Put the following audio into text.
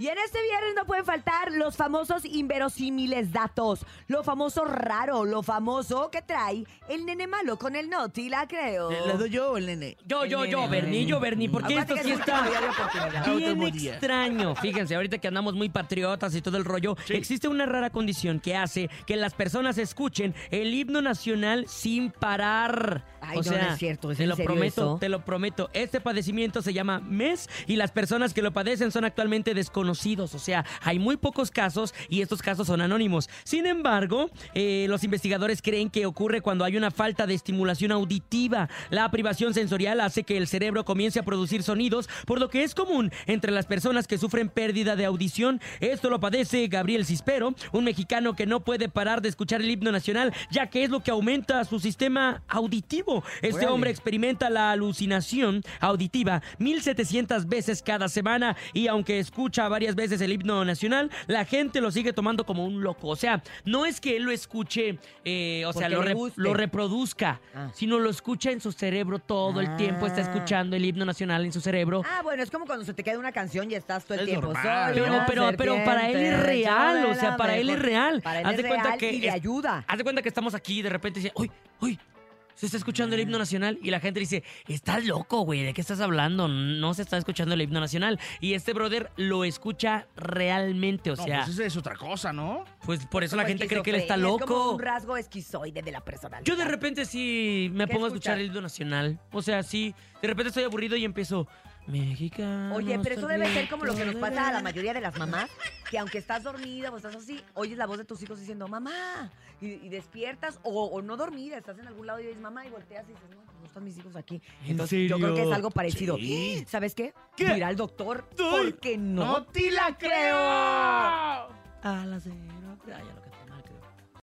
Y en este viernes no pueden faltar los famosos inverosímiles datos, lo famoso raro, lo famoso que trae el nene malo con el noti, la creo. ¿Le doy yo o el nene? Yo, yo, yo, Bernie, yo, Bernie, porque Acuérdate esto que sí es está día de oportunidad. Bien día. extraño. Fíjense, ahorita que andamos muy patriotas y todo el rollo, existe una rara condición que hace que las personas escuchen el himno nacional sin parar. Ay, o no, no sea, es cierto, ¿es te en lo serio prometo, eso? te lo prometo. Este padecimiento se llama MES y las personas que lo padecen son actualmente O sea, hay muy pocos casos y estos casos son anónimos. Sin embargo, eh, los investigadores creen que ocurre cuando hay una falta de estimulación auditiva. La privación sensorial hace que el cerebro comience a producir sonidos, por lo que es común entre las personas que sufren pérdida de audición. Esto lo padece Gabriel Cispero, un mexicano que no puede parar de escuchar el himno nacional, ya que es lo que aumenta su sistema auditivo. Este hombre experimenta la alucinación auditiva 1700 veces cada semana y aunque escucha varias veces el himno nacional, la gente lo sigue tomando como un loco. O sea, no es que él lo escuche, eh, o sea, lo, re- lo reproduzca, Ah. sino lo escucha en su cerebro todo el tiempo, está Ah. escuchando el himno nacional en su cerebro. Ah, bueno, es como cuando se te queda una canción y estás todo el Es tiempo. normal. Pero, pero, pero para él es real, o sea, para él es real. Para él Haz es de cuenta real que y le es- ayuda. Haz de cuenta que estamos aquí y de repente dice, uy, uy, se está escuchando el himno nacional y la gente dice, estás loco, güey, ¿de qué estás hablando? No se está escuchando el himno nacional. Y este brother lo escucha realmente, o No, sea, pues esa es otra cosa, ¿no? pues por eso la gente cree que él está esquizofrenia, Es como loco. un rasgo esquizoide de la personalidad. Yo de repente sí me ¿Qué pongo a escuchar el himno nacional. O sea, sí, de repente estoy aburrido y empiezo, mexicano. Oye, pero eso debe ser como lo que nos pasa a la mayoría de las mamás, que aunque estás dormida o estás así, oyes la voz de tus hijos diciendo, mamá, y, y despiertas, o, o no dormida, estás en algún lado y dices, mamá, y volteas y dices, no, no están mis hijos aquí. ¿En Entonces, yo creo que es algo parecido. Sí. ¿Sabes qué? ¿Qué? Ir al doctor, porque no. ¡No te la creo! A la cero. Ya lo